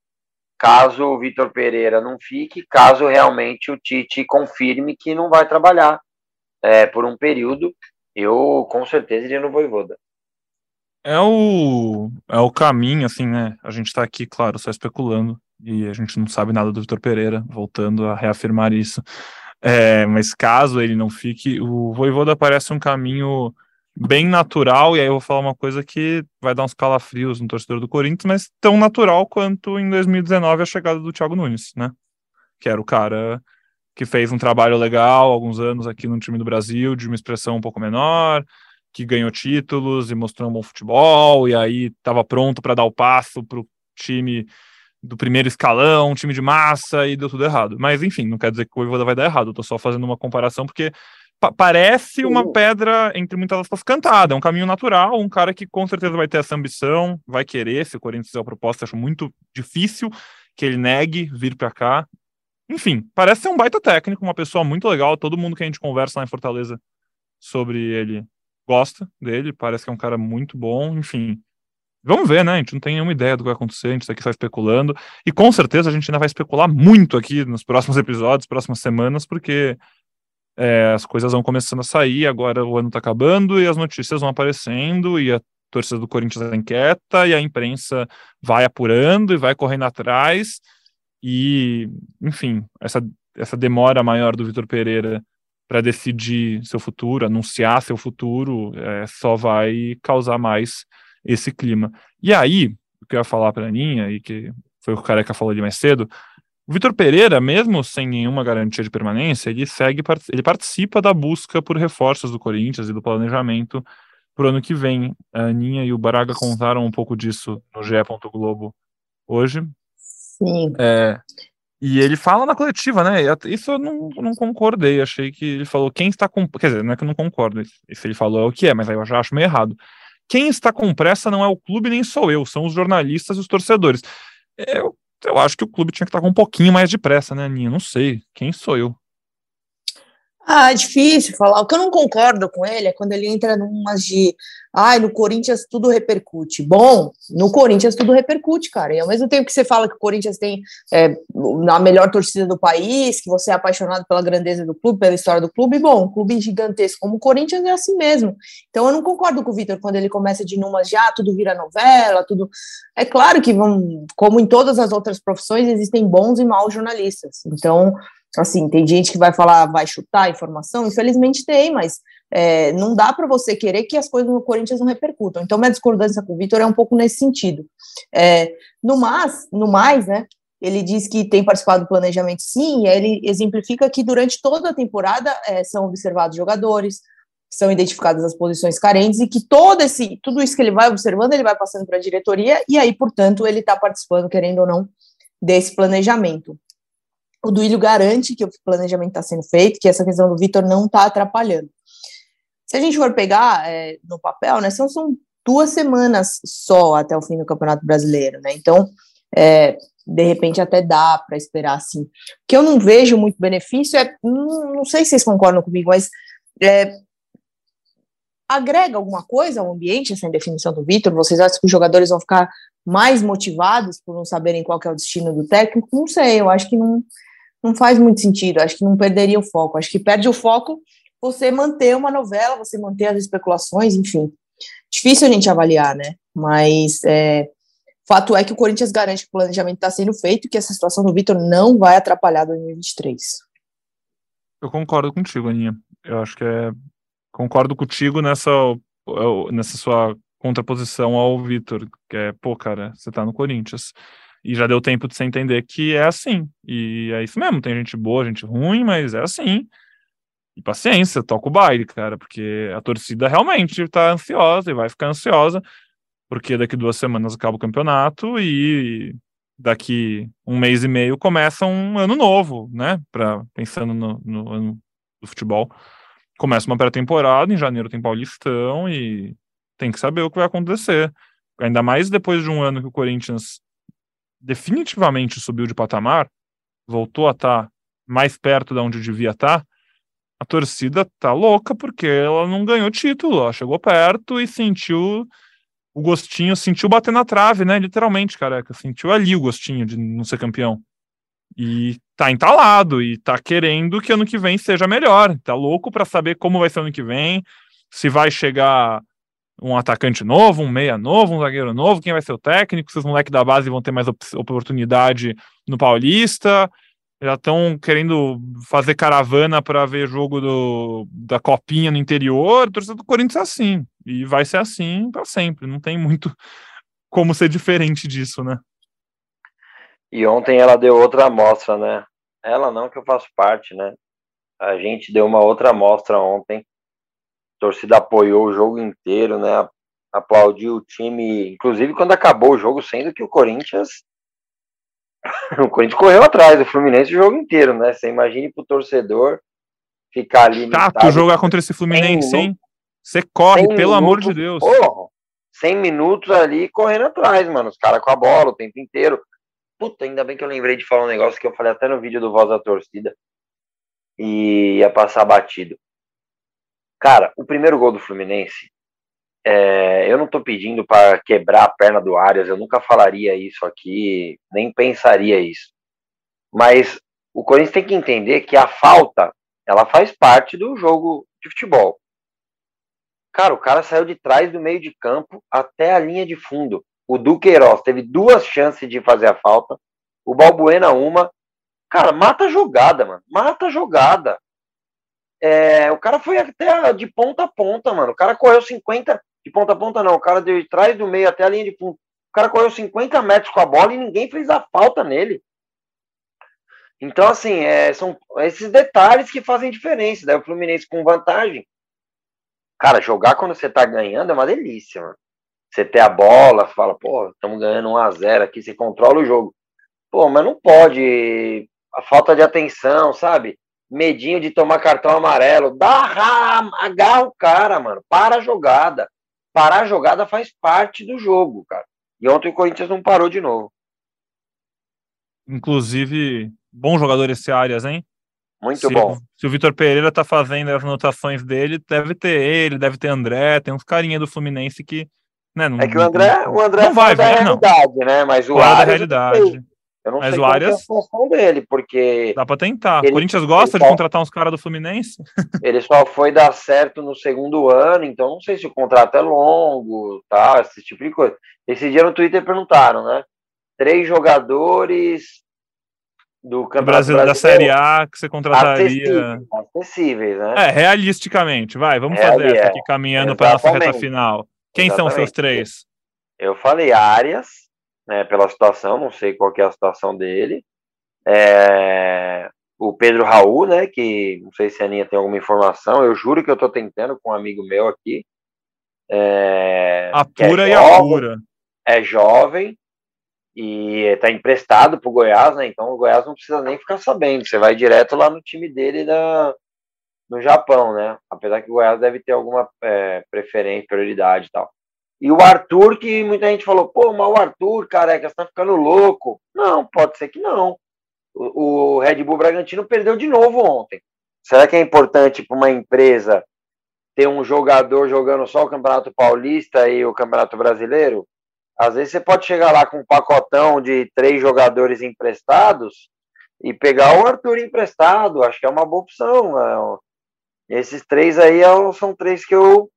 caso o Vitor Pereira não fique, caso realmente o Tite confirme que não vai trabalhar é, por um período, eu com certeza iria no Voivoda. É o, é o caminho, assim, né? A gente tá aqui, claro, só especulando, e a gente não sabe nada do Vitor Pereira, voltando a reafirmar isso. É, mas caso ele não fique, o Voivoda parece um caminho bem natural, e aí eu vou falar uma coisa que vai dar uns calafrios no torcedor do Corinthians, mas tão natural quanto em 2019 a chegada do Thiago Nunes, né? Que era o cara que fez um trabalho legal alguns anos aqui no time do Brasil, de uma expressão um pouco menor, que ganhou títulos e mostrou um bom futebol, e aí estava pronto para dar o passo para o time do primeiro escalão, um time de massa, e deu tudo errado. Mas enfim, não quer dizer que o Voivoda vai dar errado, eu tô só fazendo uma comparação porque pa parece uma pedra, entre muitas aspas, cantada, é um caminho natural, um cara que com certeza vai ter essa ambição, vai querer, se o Corinthians fizer a proposta, acho muito difícil que ele negue vir para cá. Enfim, parece ser um baita técnico, uma pessoa muito legal, todo mundo que a gente conversa lá em Fortaleza sobre ele gosta dele, parece que é um cara muito bom, enfim. Vamos ver, né? A gente não tem nenhuma ideia do que vai acontecer, a gente está aqui só especulando. E com certeza a gente ainda vai especular muito aqui nos próximos episódios, próximas semanas, porque é, as coisas vão começando a sair, agora o ano está acabando e as notícias vão aparecendo e a torcida do Corinthians é inquieta e a imprensa vai apurando e vai correndo atrás e, enfim, essa, essa demora maior do Vitor Pereira para decidir seu futuro, anunciar seu futuro, é, só vai causar mais esse clima. E aí, o que eu ia falar para a Aninha, e que foi o que o Careca falou ali mais cedo, o Vitor Pereira, mesmo sem nenhuma garantia de permanência, ele segue, ele participa da busca por reforços do Corinthians e do planejamento para o ano que vem. A Aninha e o Braga contaram um pouco disso no GE. Globo hoje. Sim. É, e ele fala na coletiva, né? Isso eu não, não concordei. Achei que ele falou quem está com. Quer dizer, não é que eu não concordo. Se ele falou é o que é, mas aí eu já acho meio errado. Quem está com pressa não é o clube nem sou eu, são os jornalistas e os torcedores. Eu, eu acho que o clube tinha que estar com um pouquinho mais de pressa, né, Aninha? Não sei. Quem sou eu? Ah, é difícil falar. O que eu não concordo com ele é quando ele entra numas de ai, no Corinthians tudo repercute. Bom, no Corinthians tudo repercute, cara. E ao mesmo tempo que você fala que o Corinthians tem é, a melhor torcida do país, que você é apaixonado pela grandeza do clube, pela história do clube, bom, um clube gigantesco como o Corinthians é assim mesmo. Então eu não concordo com o Vitor quando ele começa de de ah, tudo vira novela, tudo. É claro que vão, como em todas as outras profissões, existem bons e maus jornalistas. Então, assim, tem gente que vai falar, vai chutar informação, infelizmente tem, mas é, não dá para você querer que as coisas no Corinthians não repercutam. Então, minha discordância com o Vitor é um pouco nesse sentido. É, no, mais, no mais, né, ele diz que tem participado do planejamento sim, e ele exemplifica que durante toda a temporada é, são observados jogadores, são identificadas as posições carentes e que todo esse, tudo isso que ele vai observando, ele vai passando para a diretoria e aí, portanto, ele está participando, querendo ou não, desse planejamento. O Duílio garante que o planejamento está sendo feito, que essa questão do Vitor não está atrapalhando. Se a gente for pegar é, no papel, né, são, são duas semanas só até o fim do Campeonato Brasileiro, né? Então, é, de repente até dá para esperar assim. O que eu não vejo muito benefício é, não, não sei se vocês concordam comigo, mas é, agrega alguma coisa ao ambiente essa indefinição do Vitor? Vocês acham que os jogadores vão ficar mais motivados por não saberem qual é o destino do técnico? Não sei, eu acho que não, não faz muito sentido, acho que não perderia o foco, acho que perde o foco você manter uma novela, você manter as especulações, enfim. Difícil a gente avaliar, né? Mas é, fato é que o Corinthians garante que o planejamento está sendo feito e que essa situação do Vitor não vai atrapalhar 2023. Eu concordo contigo, Aninha. Eu acho que é. Concordo contigo nessa, nessa sua contraposição ao Vitor, que é, pô, cara, você tá no Corinthians. E já deu tempo de você entender que é assim. E é isso mesmo. Tem gente boa, gente ruim, mas é assim. E paciência, toca o baile, cara, porque a torcida realmente tá ansiosa e vai ficar ansiosa, porque daqui duas semanas acaba o campeonato e daqui um mês e meio começa um ano novo, né? Pra, pensando no, no ano do futebol. Começa uma pré-temporada, em janeiro tem Paulistão e tem que saber o que vai acontecer. Ainda mais depois de um ano que o Corinthians definitivamente subiu de patamar, voltou a estar tá mais perto de onde devia estar. A torcida tá louca porque ela não ganhou título. Ela chegou perto e sentiu o gostinho, sentiu bater na trave, né? Literalmente, careca. Sentiu ali o gostinho de não ser campeão. E tá entalado e tá querendo que ano que vem seja melhor. Tá louco para saber como vai ser ano que vem, se vai chegar um atacante novo, um meia novo, um zagueiro novo, quem vai ser o técnico, se os moleques da base vão ter mais oportunidade no Paulista, já estão querendo fazer caravana para ver jogo do, da Copinha no interior. Torcida do Corinthians é assim. E vai ser assim para sempre. Não tem muito como ser diferente disso, né? E ontem ela deu outra amostra, né? Ela não, que eu faço parte, né? A gente deu uma outra amostra ontem. A torcida apoiou o jogo inteiro, né? Aplaudiu o time, inclusive quando acabou o jogo, sendo que o Corinthians o Corinthians correu atrás do Fluminense o jogo inteiro, né? Você imagine pro torcedor ficar ali. Chato jogar contra esse Fluminense, hein? Você corre, pelo minutos, amor de Deus. Porra, 100 minutos ali correndo atrás, mano. Os caras com a bola o tempo inteiro. Puta, ainda bem que eu lembrei de falar um negócio que eu falei até no vídeo do Voz da Torcida. E ia passar batido. Cara, o primeiro gol do Fluminense é, eu não estou pedindo para quebrar a perna do Arias, eu nunca falaria isso aqui, nem pensaria isso. Mas o Corinthians tem que entender que a falta, ela faz parte do jogo de futebol. Cara, o cara saiu de trás do meio de campo até a linha de fundo. O Duqueiroz teve duas chances de fazer a falta, o Balbuena uma. Cara, mata a jogada, mano. Mata a jogada. É, o cara foi até de ponta a ponta, mano. O cara correu 50, de ponta a ponta, não. O cara de trás do meio até a linha de fundo. O cara correu 50 metros com a bola e ninguém fez a falta nele. Então, assim, é, são esses detalhes que fazem diferença. Daí o Fluminense com vantagem. Cara, jogar quando você tá ganhando é uma delícia, mano. Você ter a bola, fala, pô, estamos ganhando 1 a 0 aqui, você controla o jogo. Pô, mas não pode. A falta de atenção, sabe? Medinho de tomar cartão amarelo. Dá, agarra o cara, mano. Para a jogada parar a jogada faz parte do jogo, cara. E ontem o Corinthians não parou de novo. Inclusive, bom jogador esse Arias, hein? Muito se, bom. Se o Vitor Pereira tá fazendo as anotações dele, deve ter ele, deve ter André, tem uns carinha do Fluminense que. Né, não, é que o André, o André não vai, da realidade, não. né? Mas o Fora da realidade. Eu não Mas sei o Arias, é a função dele, porque. Dá pra tentar. O Corinthians gosta de contratar uns caras do Fluminense? Ele só foi dar certo no segundo ano, então não sei se o contrato é longo, tá? Esse tipo de coisa. Esse dia no Twitter perguntaram, né? Três jogadores do Campeonato Brasil, da Série A que você contrataria. Acessíveis, acessíveis né? É, realisticamente, vai, vamos é, fazer essa aqui caminhando para nossa reta final. Quem Exatamente. são os seus três? Eu falei Arias, né, pela situação, não sei qual é a situação dele. É... o Pedro Raul, né? Que não sei se a Aninha tem alguma informação. Eu juro que eu tô tentando com um amigo meu aqui. É, apura é e apura. É jovem e está emprestado para o Goiás, né? Então o Goiás não precisa nem ficar sabendo. Você vai direto lá no time dele da, no Japão, né? Apesar que o Goiás deve ter alguma é, preferência, prioridade e tal. E o Arthur, que muita gente falou, pô, mas o Arthur, careca, você tá ficando louco. Não, pode ser que não. O, o Red Bull Bragantino perdeu de novo ontem. Será que é importante para uma empresa ter um jogador jogando só o Campeonato Paulista e o Campeonato Brasileiro? Às vezes você pode chegar lá com um pacotão de três jogadores emprestados e pegar o Arthur emprestado. Acho que é uma boa opção. Né? Esses três aí é são três que eu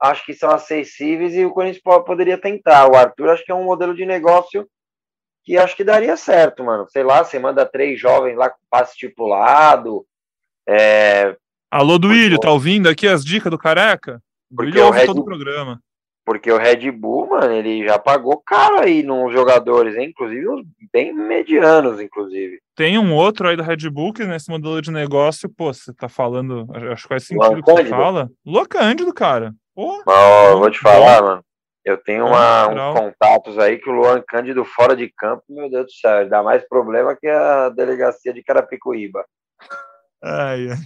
acho que são acessíveis e o Corinthians poderia tentar. O Arthur acho que é um modelo de negócio que acho que daria certo, mano. Sei lá, você manda três jovens lá com passe estipulado. É... Alô, Duílio, tá ouvindo aqui as dicas do Careca? Porque Duílio ouve todo o programa. Porque o Red Bull, mano, ele já pagou caro aí nos jogadores, hein? inclusive uns bem medianos, inclusive. Tem um outro aí do Red Bull que nesse modelo de negócio, pô, você tá falando, acho que faz sentido o que você fala. Lua Cândido, cara. Pô, oh, vou te falar, mano. Eu tenho uma, uns contatos aí que o Luan Cândido fora de campo, meu Deus do céu, ele dá mais problema que a delegacia de Carapicuíba. Ai, ai.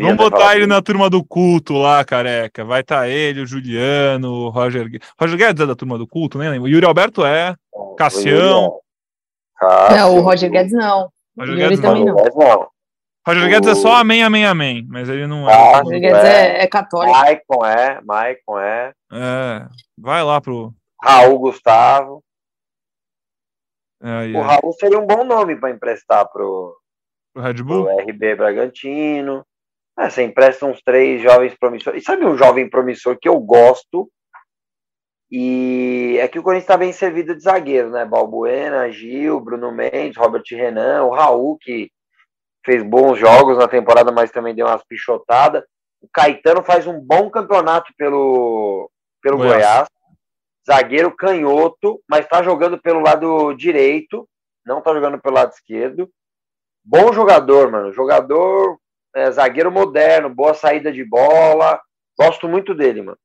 Vamos botar ele na turma do culto lá, careca. Vai estar tá ele, o Juliano, o Roger Guedes. Roger Guedes é da turma do culto, nem lembro. O Yuri Alberto é. Cassião. Não, o Roger Guedes não. Roger Guedes também não. não. Roger Guedes é só amém, amém, amém. Mas ele não é. Ah, Roger Guedes é, é católico. Maicon é, Maicon é. É. Vai lá pro. Raul Gustavo. É, o Raul seria um bom nome para emprestar pro, pro Red Bull? Pro RB Bragantino. É, você empresta uns três jovens promissores. E sabe um jovem promissor que eu gosto? E é que o Corinthians está bem servido de zagueiro, né? Balbuena, Gil, Bruno Mendes, Robert Renan, o Raul, que fez bons jogos na temporada, mas também deu umas pichotadas. O Caetano faz um bom campeonato pelo, pelo Goiás. Goiás. Zagueiro canhoto, mas está jogando pelo lado direito, não está jogando pelo lado esquerdo. Bom jogador, mano. Jogador é, zagueiro moderno, boa saída de bola. Gosto muito dele, mano.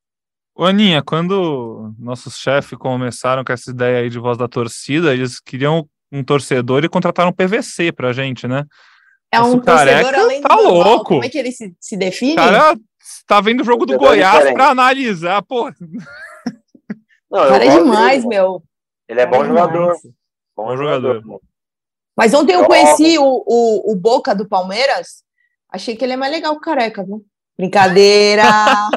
Ô, Aninha, quando nossos chefes começaram com essa ideia aí de voz da torcida, eles queriam um torcedor e contrataram um PVC pra gente, né? É um torcedor além tá louco. Como é que ele se, se define? cara tá vendo o jogo do Goiás é pra analisar, pô. Não, cara é demais, dele, meu. Ele é, bom jogador. Bom, jogador. Mas ontem eu conheci o, o, o Boca do Palmeiras Achei que ele é mais legal que o careca, viu? Brincadeira!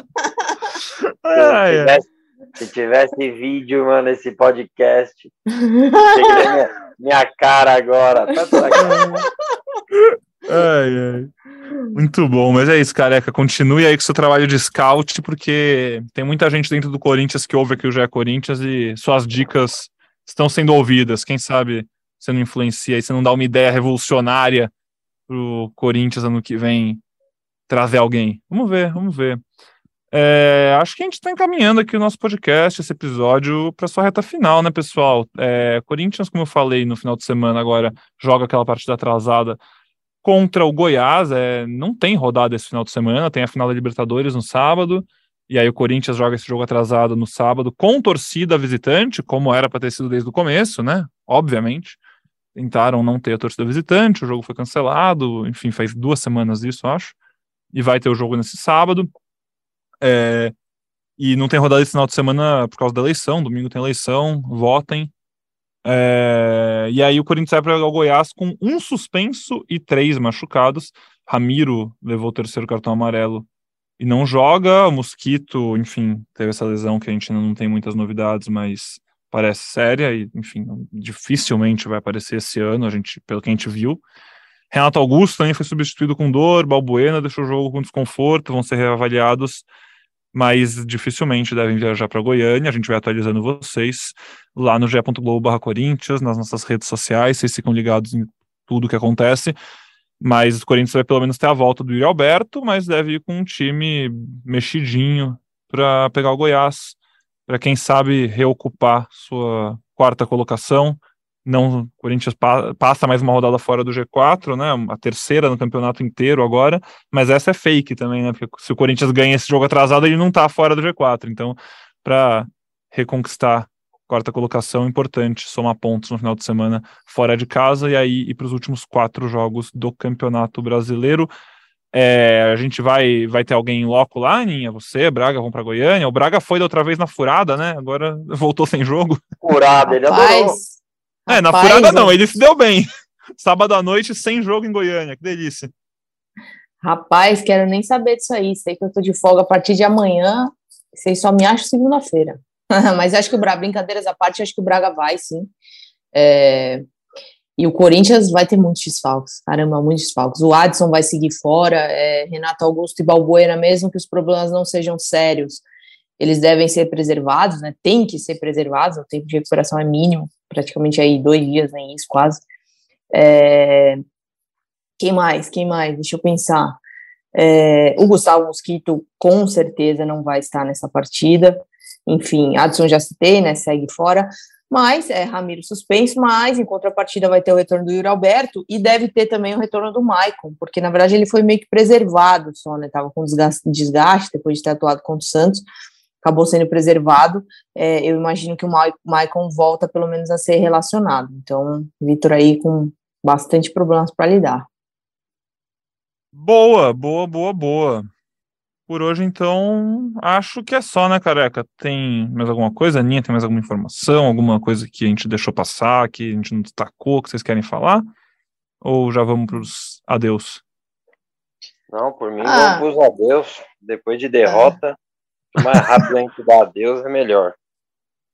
se, tivesse, se, tivesse, vídeo, mano, esse podcast. minha, minha cara agora. Tá ai, ai. Muito bom, mas é isso, careca. Continue aí com seu trabalho de scout, porque tem muita gente dentro do Corinthians que ouve aqui o é Corinthians e suas dicas estão sendo ouvidas. Quem sabe você não influencia e você não dá uma ideia revolucionária pro Corinthians ano que vem trazer alguém. Vamos ver, vamos ver. É, acho que a gente está encaminhando aqui o nosso podcast, esse episódio, para sua reta final, né, pessoal? É, Corinthians, como eu falei no final de semana, agora joga aquela partida atrasada contra o Goiás. É, não tem rodada esse final de semana, tem a final da Libertadores no sábado. E aí o Corinthians joga esse jogo atrasado no sábado com torcida visitante, como era para ter sido desde o começo, né? Obviamente tentaram não ter a torcida visitante, o jogo foi cancelado, enfim, faz duas semanas isso, acho, e vai ter o jogo nesse sábado. É, e não tem rodada esse final de semana por causa da eleição, domingo tem eleição, votem. É, e aí o Corinthians vai para o Goiás com um suspenso e três machucados. Ramiro levou o terceiro cartão amarelo e não joga. O Mosquito, enfim, teve essa lesão que a gente ainda não tem muitas novidades, mas parece séria e, enfim, dificilmente vai aparecer esse ano, a gente, pelo que a gente viu. Renato Augusto também foi substituído com dor, Balbuena deixou o jogo com desconforto, vão ser reavaliados, mas dificilmente devem viajar para Goiânia. A gente vai atualizando vocês lá no ge.globo Corinthians, nas nossas redes sociais, vocês ficam ligados em tudo que acontece. Mas o Corinthians vai pelo menos ter a volta do Yuri Alberto, mas deve ir com um time mexidinho para pegar o Goiás para quem sabe reocupar sua quarta colocação não o Corinthians pa passa mais uma rodada fora do G4, né? A terceira no campeonato inteiro agora, mas essa é fake também, né? Porque se o Corinthians ganha esse jogo atrasado, ele não tá fora do G4. Então, para reconquistar quarta colocação, importante somar pontos no final de semana fora de casa e aí ir para os últimos quatro jogos do Campeonato Brasileiro. É, a gente vai vai ter alguém em loco lá, Ninha? Você, Braga, vão para Goiânia. O Braga foi da outra vez na furada, né? Agora voltou sem jogo. Furada, ele adorou. É, na Rapaz, furada não, ele se deu bem. Sábado à noite, sem jogo em Goiânia, que delícia. Rapaz, quero nem saber disso aí. Sei que eu tô de folga a partir de amanhã. Vocês só me acham segunda-feira. Mas acho que o Braga, brincadeiras à parte, acho que o Braga vai, sim. É... E o Corinthians vai ter muitos desfalques, caramba, muitos desfalques. O Adson vai seguir fora, é... Renato Augusto e Balbuena, mesmo que os problemas não sejam sérios, eles devem ser preservados, né? Tem que ser preservados, o tempo de recuperação é mínimo, praticamente aí dois dias, nem isso, quase. É... Quem mais? Quem mais? Deixa eu pensar. É... O Gustavo Mosquito com certeza não vai estar nessa partida. Enfim, Adson já citei, né? Segue fora. Mas é Ramiro suspenso, mas em contrapartida vai ter o retorno do Yuri Alberto e deve ter também o retorno do Maicon, porque na verdade ele foi meio que preservado só, né? Tava com desgaste, desgaste depois de ter atuado contra o Santos acabou sendo preservado. É, eu imagino que o Maicon volta pelo menos a ser relacionado. Então, Vitor aí com bastante problemas para lidar. Boa, boa, boa, boa. Por hoje, então, acho que é só, né, careca? Tem mais alguma coisa? Aninha, tem mais alguma informação? Alguma coisa que a gente deixou passar, que a gente não destacou, que vocês querem falar? Ou já vamos para os adeus? Não, por mim, ah. vamos para os adeus. Depois de derrota, o mais rápido a gente dá adeus é melhor.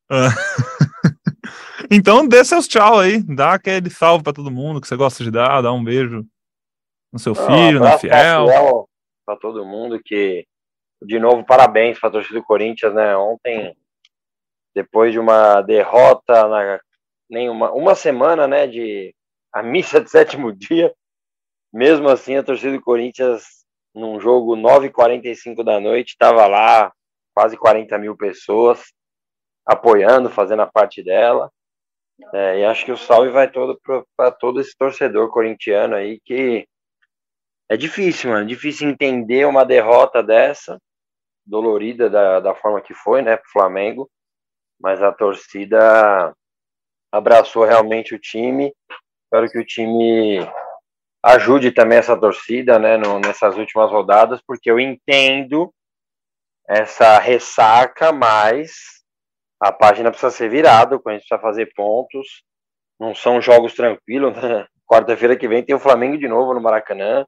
Ah. então dê seus tchau aí, dá aquele salve para todo mundo que você gosta de dar, dá um beijo no seu filho, no fiel. fiel para todo mundo que de novo parabéns para a torcida do Corinthians, né? Ontem depois de uma derrota na nenhuma uma semana, né, de a missa de sétimo dia, mesmo assim a torcida do Corinthians num jogo 9h45 da noite estava lá quase 40 mil pessoas apoiando, fazendo a parte dela. É, e acho que o salve vai todo para todo esse torcedor corintiano aí que é difícil, mano. Difícil entender uma derrota dessa, dolorida da, da forma que foi, né, pro Flamengo. Mas a torcida abraçou realmente o time. Espero que o time ajude também essa torcida, né, no, nessas últimas rodadas, porque eu entendo essa ressaca, mas a página precisa ser virada, a gente precisa fazer pontos. Não são jogos tranquilos, né? Quarta-feira que vem tem o Flamengo de novo no Maracanã.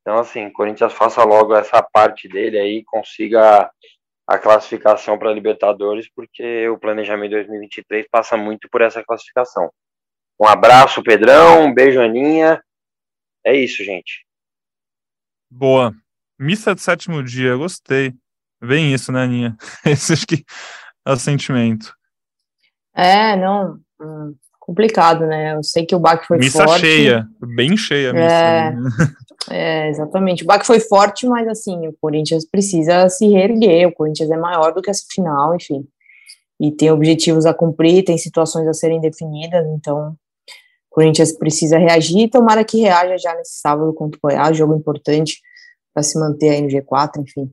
Então, assim, o Corinthians faça logo essa parte dele aí, consiga a classificação para a Libertadores, porque o planejamento 2023 passa muito por essa classificação. Um abraço, Pedrão, um beijo, Aninha. É isso, gente. Boa. Missa de sétimo dia, gostei. Bem isso, né, Aninha? Esse acho que é o sentimento. É, não. Hum, complicado, né? Eu sei que o baque foi missa forte. Missa cheia, bem cheia a missa. É, né? é, exatamente. O baque foi forte, mas assim, o Corinthians precisa se reerguer. O Corinthians é maior do que essa final, enfim. E tem objetivos a cumprir, tem situações a serem definidas, então o Corinthians precisa reagir. Tomara que reaja já nesse sábado contra o Goiás, jogo importante para se manter aí no G4, enfim.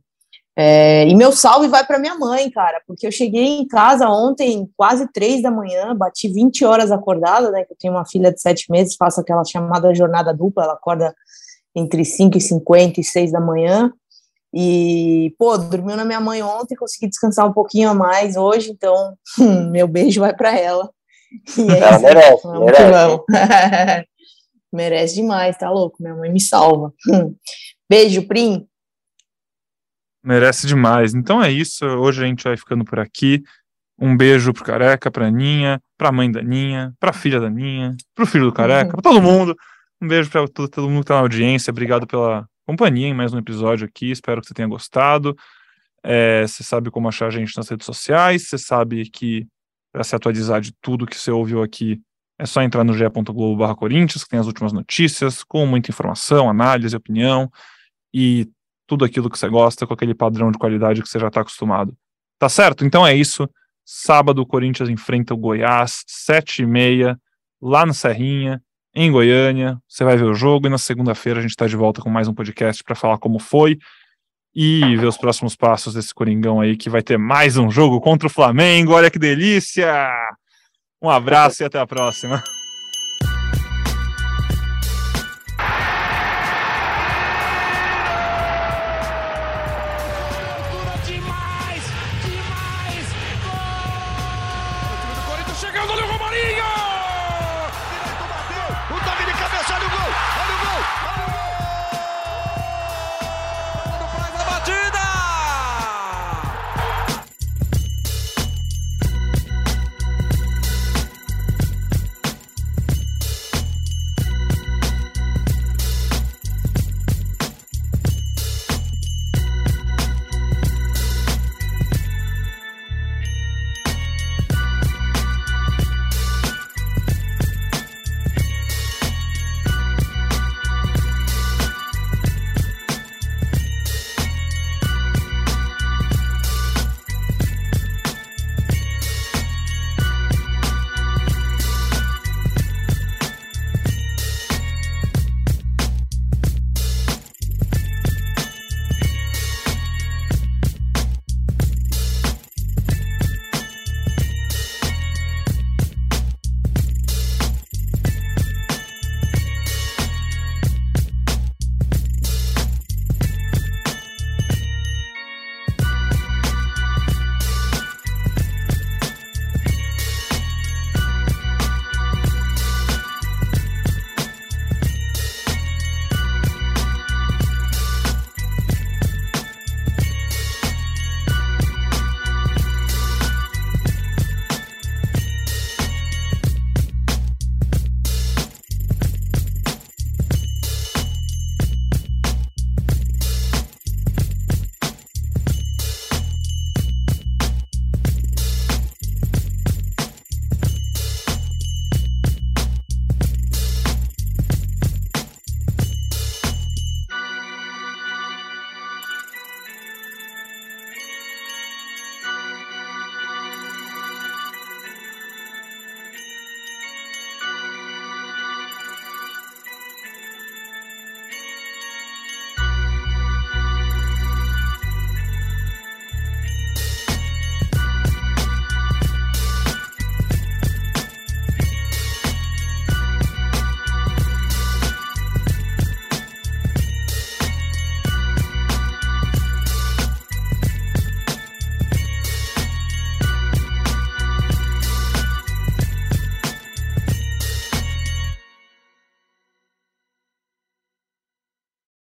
É, e meu salve vai para minha mãe, cara, porque eu cheguei em casa ontem, quase três da manhã, bati 20 horas acordada, né? Que eu tenho uma filha de sete meses, faço aquela chamada jornada dupla, ela acorda entre 5 e 50 e 6 da manhã. E, pô, dormiu na minha mãe ontem, consegui descansar um pouquinho a mais hoje, então meu beijo vai para ela. E é ela merece, merece. merece demais, tá louco? Minha mãe me salva. Beijo, Prim. Merece demais. Então é isso. Hoje a gente vai ficando por aqui. Um beijo pro Careca, pra Aninha, pra mãe da Aninha, pra filha da Aninha, pro filho do Careca, pra todo mundo. Um beijo pra todo, todo mundo que tá na audiência. Obrigado pela companhia em mais um episódio aqui. Espero que você tenha gostado. É, você sabe como achar a gente nas redes sociais. Você sabe que para se atualizar de tudo que você ouviu aqui, é só entrar no ge.globo Corinthians, que tem as últimas notícias, com muita informação, análise, opinião. E tudo aquilo que você gosta, com aquele padrão de qualidade que você já está acostumado. Tá certo? Então é isso. Sábado, o Corinthians enfrenta o Goiás, sete e meia, lá no Serrinha, em Goiânia. Você vai ver o jogo e na segunda-feira a gente está de volta com mais um podcast para falar como foi e ver os próximos passos desse Coringão aí, que vai ter mais um jogo contra o Flamengo. Olha que delícia! Um abraço e até a próxima.